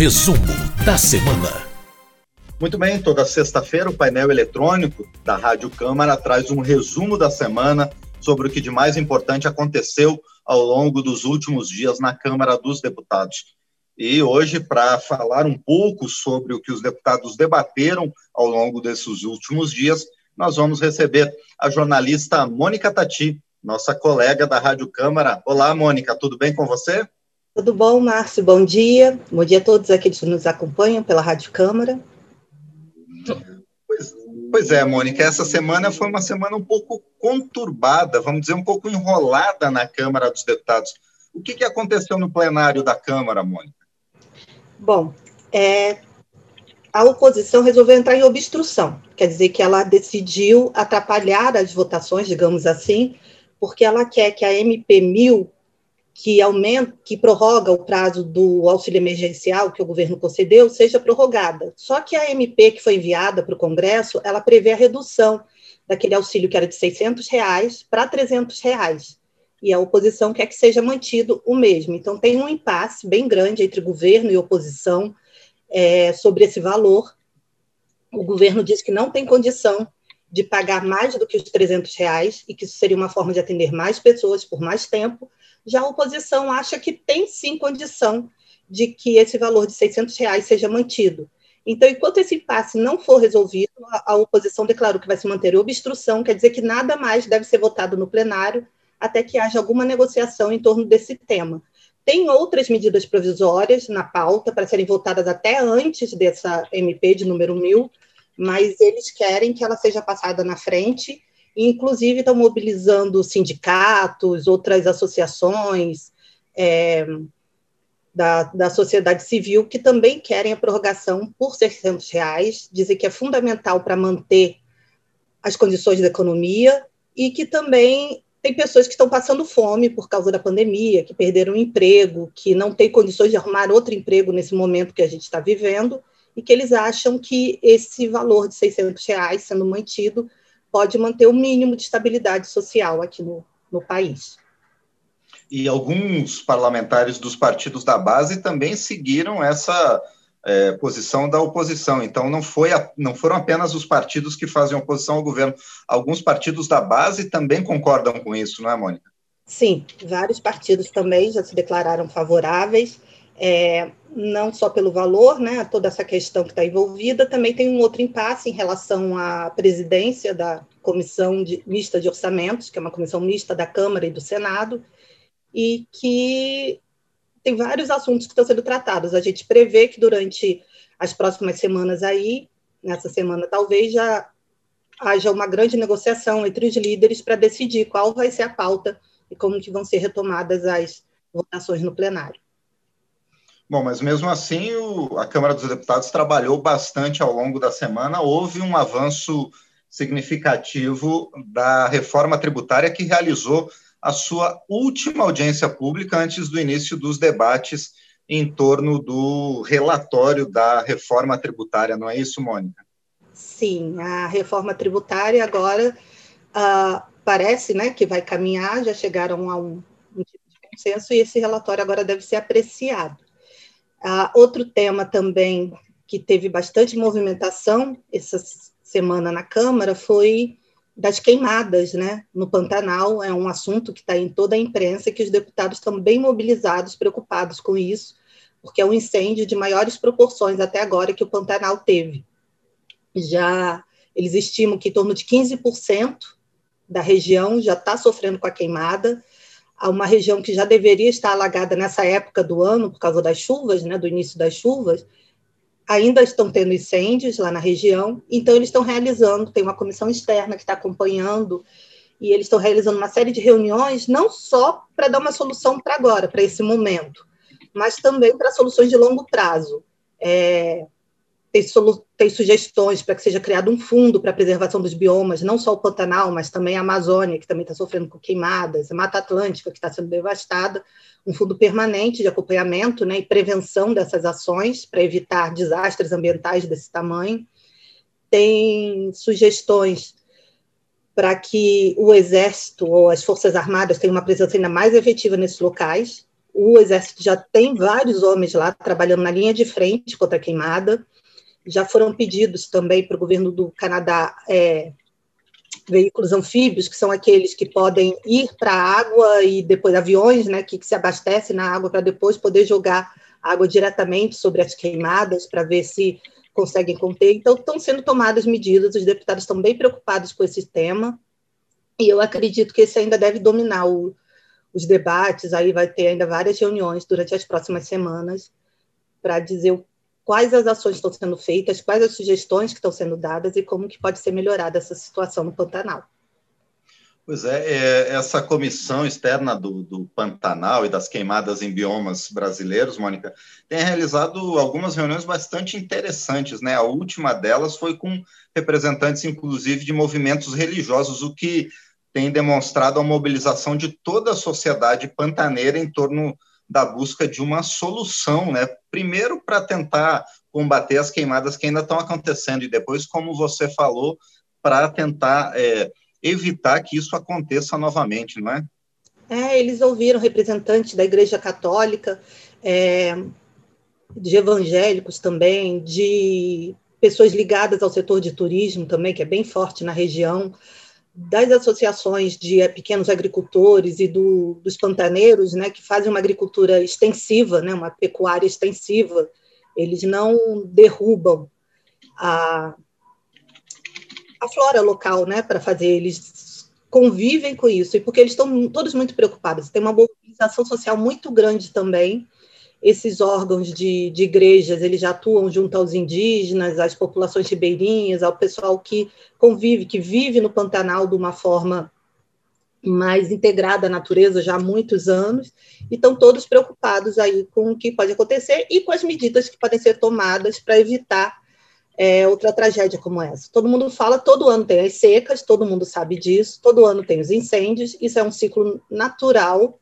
Resumo da semana. Muito bem, toda sexta-feira o painel eletrônico da Rádio Câmara traz um resumo da semana sobre o que de mais importante aconteceu ao longo dos últimos dias na Câmara dos Deputados. E hoje, para falar um pouco sobre o que os deputados debateram ao longo desses últimos dias, nós vamos receber a jornalista Mônica Tati, nossa colega da Rádio Câmara. Olá, Mônica, tudo bem com você? Tudo bom, Márcio? Bom dia. Bom dia a todos aqueles que nos acompanham pela Rádio Câmara. Pois, pois é, Mônica, essa semana foi uma semana um pouco conturbada, vamos dizer, um pouco enrolada na Câmara dos Deputados. O que, que aconteceu no plenário da Câmara, Mônica? Bom, é, a oposição resolveu entrar em obstrução, quer dizer que ela decidiu atrapalhar as votações, digamos assim, porque ela quer que a MP 1000, que aumenta, que prorroga o prazo do auxílio emergencial que o governo concedeu, seja prorrogada. Só que a MP que foi enviada para o Congresso, ela prevê a redução daquele auxílio que era de 600 reais para 300 reais. E a oposição quer que seja mantido o mesmo. Então tem um impasse bem grande entre governo e oposição é, sobre esse valor. O governo diz que não tem condição de pagar mais do que os 300 reais e que isso seria uma forma de atender mais pessoas por mais tempo. Já a oposição acha que tem sim condição de que esse valor de 600 reais seja mantido. Então, enquanto esse impasse não for resolvido, a, oposição declarou que vai se manter obstrução, quer dizer que nada mais deve ser votado no plenário até que haja alguma negociação em torno desse tema. Tem outras medidas provisórias na pauta para serem votadas até antes dessa MP de número 1000, mas eles querem que ela seja passada na frente, inclusive estão mobilizando sindicatos, outras associações é, da, da sociedade civil que também querem a prorrogação por 600 reais, dizem que é fundamental para manter as condições da economia e que também tem pessoas que estão passando fome por causa da pandemia, que perderam o emprego, que não têm condições de arrumar outro emprego nesse momento que a gente está vivendo, e que eles acham que esse valor de 600 reais sendo mantido pode manter o mínimo de estabilidade social aqui no, no país. E alguns parlamentares dos partidos da base também seguiram essa é, posição da oposição. Então, não, foi a, não foram apenas os partidos que fazem oposição ao governo. Alguns partidos da base também concordam com isso, não é, Mônica? Sim, vários partidos também já se declararam favoráveis, é, não só pelo valor, né, toda essa questão que está envolvida, também tem um outro impasse em relação à presidência da Comissão de, Mista de Orçamentos, que é uma comissão mista da Câmara e do Senado, e que tem vários assuntos que estão sendo tratados. A gente prevê que durante as próximas semanas aí, nessa semana talvez, já haja uma grande negociação entre os líderes para decidir qual vai ser a pauta e como que vão ser retomadas as votações no plenário. Bom, mas mesmo assim, o, a Câmara dos Deputados trabalhou bastante ao longo da semana. Houve um avanço significativo da reforma tributária que realizou a sua última audiência pública antes do início dos debates em torno do relatório da reforma tributária, não é isso, Mônica? Sim, a reforma tributária agora uh, parece né, que vai caminhar, já chegaram a um, um tipo de consenso, e esse relatório agora deve ser apreciado. Uh, outro tema também que teve bastante movimentação essa semana na Câmara foi das queimadas né, no Pantanal, é um assunto que está em toda a imprensa que os deputados estão bem mobilizados, preocupados com isso, porque é um incêndio de maiores proporções até agora que o Pantanal teve. Já eles estimam que em torno de 15% da região já está sofrendo com a queimada, uma região que já deveria estar alagada nessa época do ano, por causa das chuvas, né, do início das chuvas, ainda estão tendo incêndios lá na região, então eles estão realizando, tem uma comissão externa que está acompanhando, e eles estão realizando uma série de reuniões, não só para dar uma solução para agora, para esse momento, mas também para soluções de longo prazo. É, tem, tem sugestões para que seja criado um fundo para a preservação dos biomas, não só o Pantanal, mas também a Amazônia, que também está sofrendo com queimadas, a Mata Atlântica, que está sendo devastada, um fundo permanente de acompanhamento né, e prevenção dessas ações para evitar desastres ambientais desse tamanho. Tem sugestões para que o Exército ou as Forças Armadas tenham uma presença ainda mais efetiva nesses locais, O Exército já tem vários homens lá trabalhando na linha de frente contra a queimada. Já foram pedidos também para o governo do Canadá é, veículos anfíbios, que são aqueles que podem ir para a água e depois aviões, né, que, que se abastecem na água para depois poder jogar água diretamente sobre as queimadas para ver se conseguem conter. Então, estão sendo tomadas medidas, os deputados estão bem preocupados com esse tema, e eu acredito que esse ainda deve dominar o, os debates, aí vai ter ainda várias reuniões durante as próximas semanas para dizer quais as ações estão sendo feitas, quais as sugestões que estão sendo dadas e como que pode ser melhorada essa situação no Pantanal. Pois é, é essa comissão externa do, do, Pantanal e das queimadas em biomas brasileiros, Mônica, tem realizado algumas reuniões bastante interessantes, né? A última delas foi com representantes, inclusive, de movimentos religiosos, o que tem demonstrado a mobilização de toda a sociedade pantaneira em torno da busca de uma solução, né? Primeiro para tentar combater as queimadas que ainda estão acontecendo e depois, como você falou, para tentar é, evitar que isso aconteça novamente, não é? É, eles ouviram representantes da Igreja Católica, é, de evangélicos também, de pessoas ligadas ao setor de turismo também, que é bem forte na região, das associações de pequenos agricultores e do, dos pantaneiros, né, que fazem uma agricultura extensiva, né, uma pecuária extensiva, eles não derrubam a, a flora local, né, para fazer, eles convivem com isso, e porque eles estão todos muito preocupados, tem uma mobilização social muito grande também, esses órgãos de, de igrejas, eles já atuam junto aos indígenas, às populações ribeirinhas, ao pessoal que convive, que vive no Pantanal de uma forma mais integrada à natureza já há muitos anos, e estão todos preocupados aí com o que pode acontecer e com as medidas que podem ser tomadas para evitar é, outra tragédia como essa. Todo mundo fala, todo ano tem as secas, todo mundo sabe disso, todo ano tem os incêndios, isso é um ciclo natural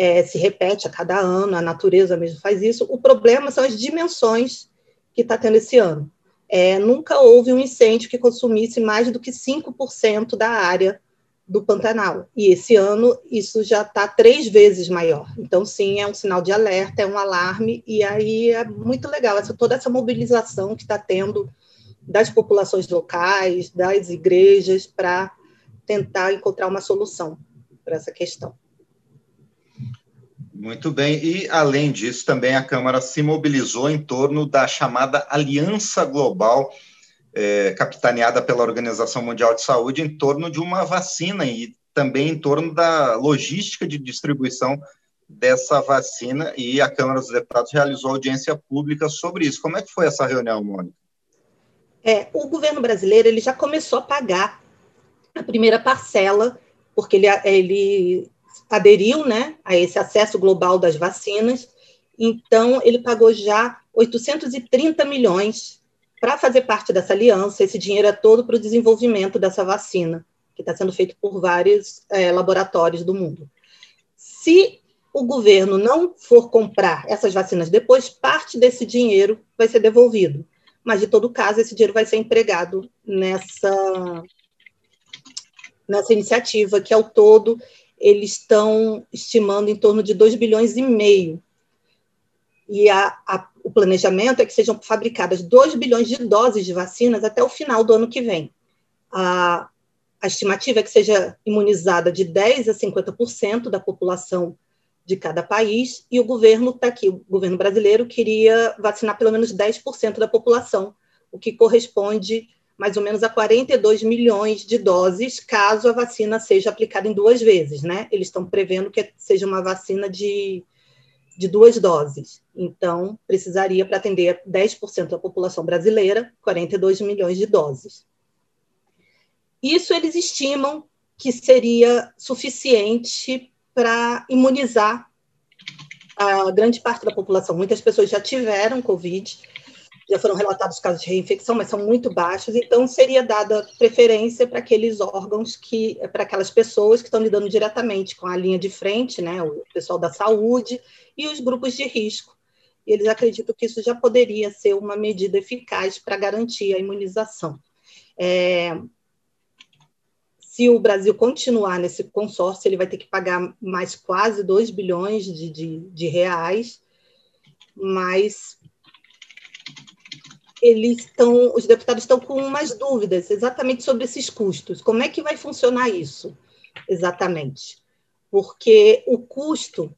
é, se repete a cada ano, a natureza mesmo faz isso. O problema são as dimensões que está tendo esse ano. É, nunca houve um incêndio que consumisse mais do que 5% da área do Pantanal. E esse ano isso já está três vezes maior. Então, sim, é um sinal de alerta, é um alarme, e aí é muito legal essa, toda essa mobilização que está tendo das populações locais, das igrejas, para tentar encontrar uma solução para essa questão. Muito bem, e além disso, também a Câmara se mobilizou em torno da chamada Aliança Global, é, capitaneada pela Organização Mundial de Saúde, em torno de uma vacina e também em torno da logística de distribuição dessa vacina, e a Câmara dos Deputados realizou audiência pública sobre isso. Como é que foi essa reunião, Mônica? É, o governo brasileiro ele já começou a pagar a primeira parcela, porque ele, ele aderiu né, a esse acesso global das vacinas, então ele pagou já 830 milhões para fazer parte dessa aliança. Esse dinheiro é todo para o desenvolvimento dessa vacina, que está sendo feito por vários é, laboratórios do mundo. Se o governo não for comprar essas vacinas depois, parte desse dinheiro vai ser devolvido. Mas, de todo caso, esse dinheiro vai ser empregado nessa, nessa iniciativa, que ao todo eles estão estimando em torno de 2 bilhões e meio. E a, a, o planejamento é que sejam fabricadas 2 bilhões de doses de vacinas até o final do ano que vem. A, a estimativa é que seja imunizada de 10% a 50% da população de cada país, e o governo está aqui, o governo brasileiro queria vacinar pelo menos 10% da população, o que corresponde mais ou menos a 42 milhões de doses, caso a vacina seja aplicada em duas vezes, né? Eles estão prevendo que seja uma vacina de, de duas doses. Então, precisaria, para atender 10% da população brasileira, 42 milhões de doses. Isso eles estimam que seria suficiente para imunizar a grande parte da população. Muitas pessoas já tiveram Covid, já foram relatados casos de reinfecção, mas são muito baixos, então seria dada preferência para aqueles órgãos que, para aquelas pessoas que estão lidando diretamente com a linha de frente, né, o pessoal da saúde e os grupos de risco. Eles acreditam que isso já poderia ser uma medida eficaz para garantir a imunização. É, se o Brasil continuar nesse consórcio, ele vai ter que pagar mais quase 2 bilhões de, de, de reais, mas eles estão, os deputados estão com umas dúvidas exatamente sobre esses custos. Como é que vai funcionar isso exatamente? Porque o custo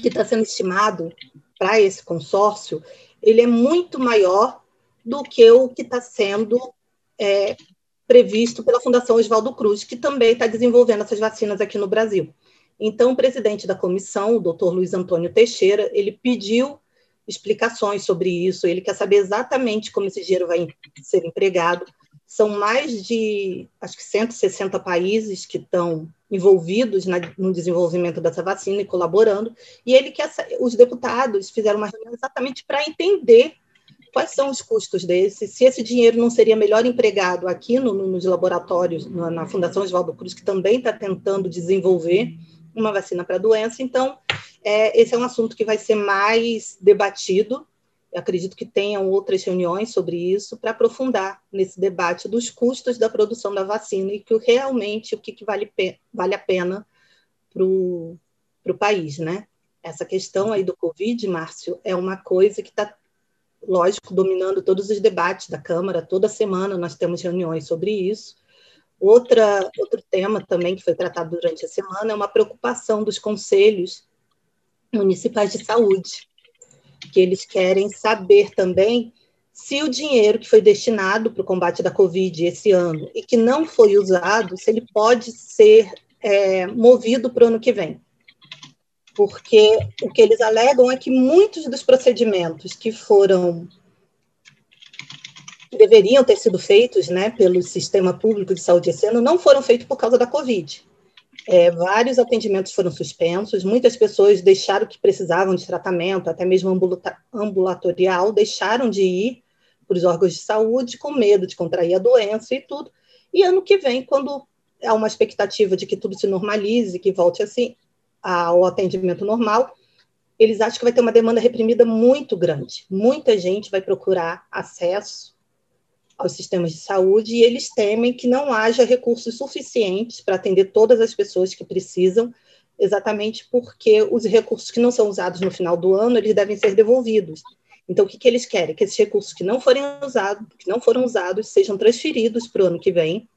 que está sendo estimado para esse consórcio, ele é muito maior do que o que está sendo é, previsto pela Fundação Oswaldo Cruz, que também está desenvolvendo essas vacinas aqui no Brasil. Então, o presidente da comissão, o doutor Luiz Antônio Teixeira, ele pediu explicações sobre isso, ele quer saber exatamente como esse dinheiro vai ser empregado. São mais de, acho que 160 países que estão envolvidos na, no desenvolvimento dessa vacina e colaborando, e ele quer, os deputados fizeram uma reunião exatamente para entender quais são os custos desse, se esse dinheiro não seria melhor empregado aqui no, nos laboratórios, na, na Fundação Oswaldo Cruz, que também está tentando desenvolver uma vacina para a doença. Então, é, esse é um assunto que vai ser mais debatido. Eu acredito que tenham outras reuniões sobre isso para aprofundar nesse debate dos custos da produção da vacina e que realmente o que, que vale, vale a pena para o país, né? Essa questão aí do Covid, Márcio, é uma coisa que está, lógico, dominando todos os debates da Câmara. Toda semana nós temos reuniões sobre isso. Outra, outro tema também que foi tratado durante a semana é uma preocupação dos conselhos municipais de saúde, que eles querem saber também se o dinheiro que foi destinado para o combate da Covid esse ano e que não foi usado, se ele pode ser é, movido para o ano que vem. Porque o que eles alegam é que muitos dos procedimentos que foram deveriam ter sido feitos né, pelo sistema público de saúde esse ano não foram feitos por causa da Covid. É, vários atendimentos foram suspensos, muitas pessoas deixaram que precisavam de tratamento, até mesmo ambulatorial, deixaram de ir para os órgãos de saúde com medo de contrair a doença e tudo. E ano que vem, quando há uma expectativa de que tudo se normalize, que volte assim ao atendimento normal, eles acham que vai ter uma demanda reprimida muito grande. Muita gente vai procurar acesso aos sistemas de saúde e eles temem que não haja recursos suficientes para atender todas as pessoas que precisam, exatamente porque os recursos que não são usados no final do ano, eles devem ser devolvidos. Então, o que, que eles querem? Que esses recursos que não forem usados, que não foram usados, sejam transferidos para o ano que vem,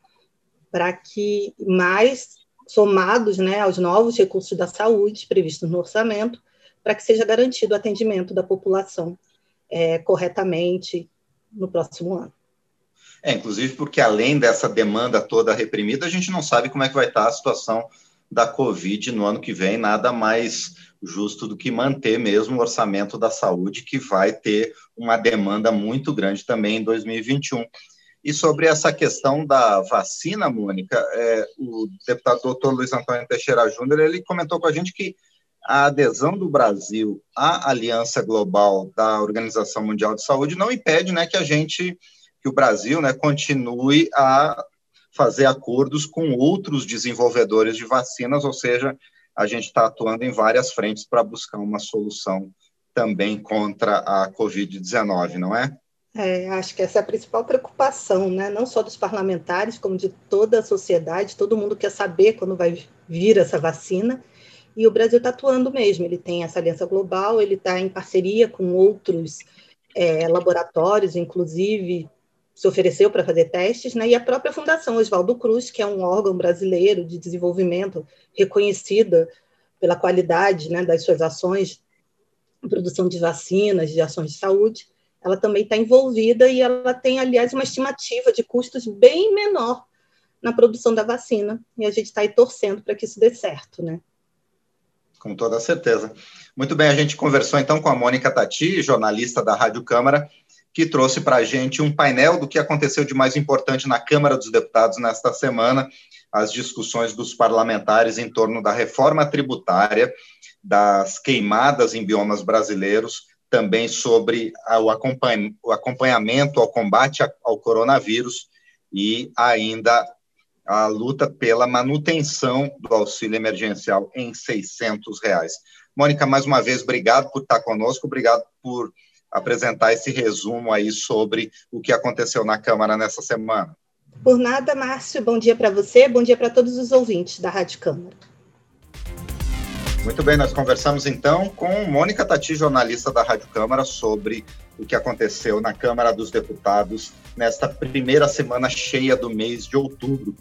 para que mais somados né, aos novos recursos da saúde previstos no orçamento, para que seja garantido o atendimento da população é, corretamente no próximo ano. É, inclusive porque além dessa demanda toda reprimida, a gente não sabe como é que vai estar a situação da Covid no ano que vem, nada mais justo do que manter mesmo o orçamento da saúde, que vai ter uma demanda muito grande também em 2021. E sobre essa questão da vacina, Mônica, é, o deputado doutor Luiz Antônio Teixeira Júnior, ele comentou com a gente que a adesão do Brasil à Aliança Global da Organização Mundial de Saúde não impede né, que a gente que o Brasil né, continue a fazer acordos com outros desenvolvedores de vacinas, ou seja, a gente está atuando em várias frentes para buscar uma solução também contra a Covid-19, não é? É, acho que essa é a principal preocupação, né? não só dos parlamentares, como de toda a sociedade, todo mundo quer saber quando vai vir essa vacina, e o Brasil está atuando mesmo, ele tem essa aliança global, ele está em parceria com outros é, laboratórios, inclusive se ofereceu para fazer testes, né? e a própria Fundação Oswaldo Cruz, que é um órgão brasileiro de desenvolvimento reconhecida pela qualidade né, das suas ações produção de vacinas, de ações de saúde, ela também está envolvida e ela tem, aliás, uma estimativa de custos bem menor na produção da vacina, e a gente está aí torcendo para que isso dê certo, né? Com toda certeza. Muito bem, a gente conversou então com a Mônica Tati, jornalista da Rádio Câmara, que trouxe para a gente um painel do que aconteceu de mais importante na Câmara dos Deputados nesta semana, as discussões dos parlamentares em torno da reforma tributária, das queimadas em biomas brasileiros, também sobre o acompanhamento ao combate ao coronavírus e ainda a luta pela manutenção do auxílio emergencial em 600 reais. Mônica, mais uma vez, obrigado por estar conosco, obrigado por apresentar esse resumo aí sobre o que aconteceu na Câmara nessa semana. Por nada, Márcio. Bom dia para você, bom dia para todos os ouvintes da Rádio Câmara. Muito bem, nós conversamos então com Mônica Tati, jornalista da Rádio Câmara, sobre o que aconteceu na Câmara dos Deputados nesta primeira semana cheia do mês de outubro.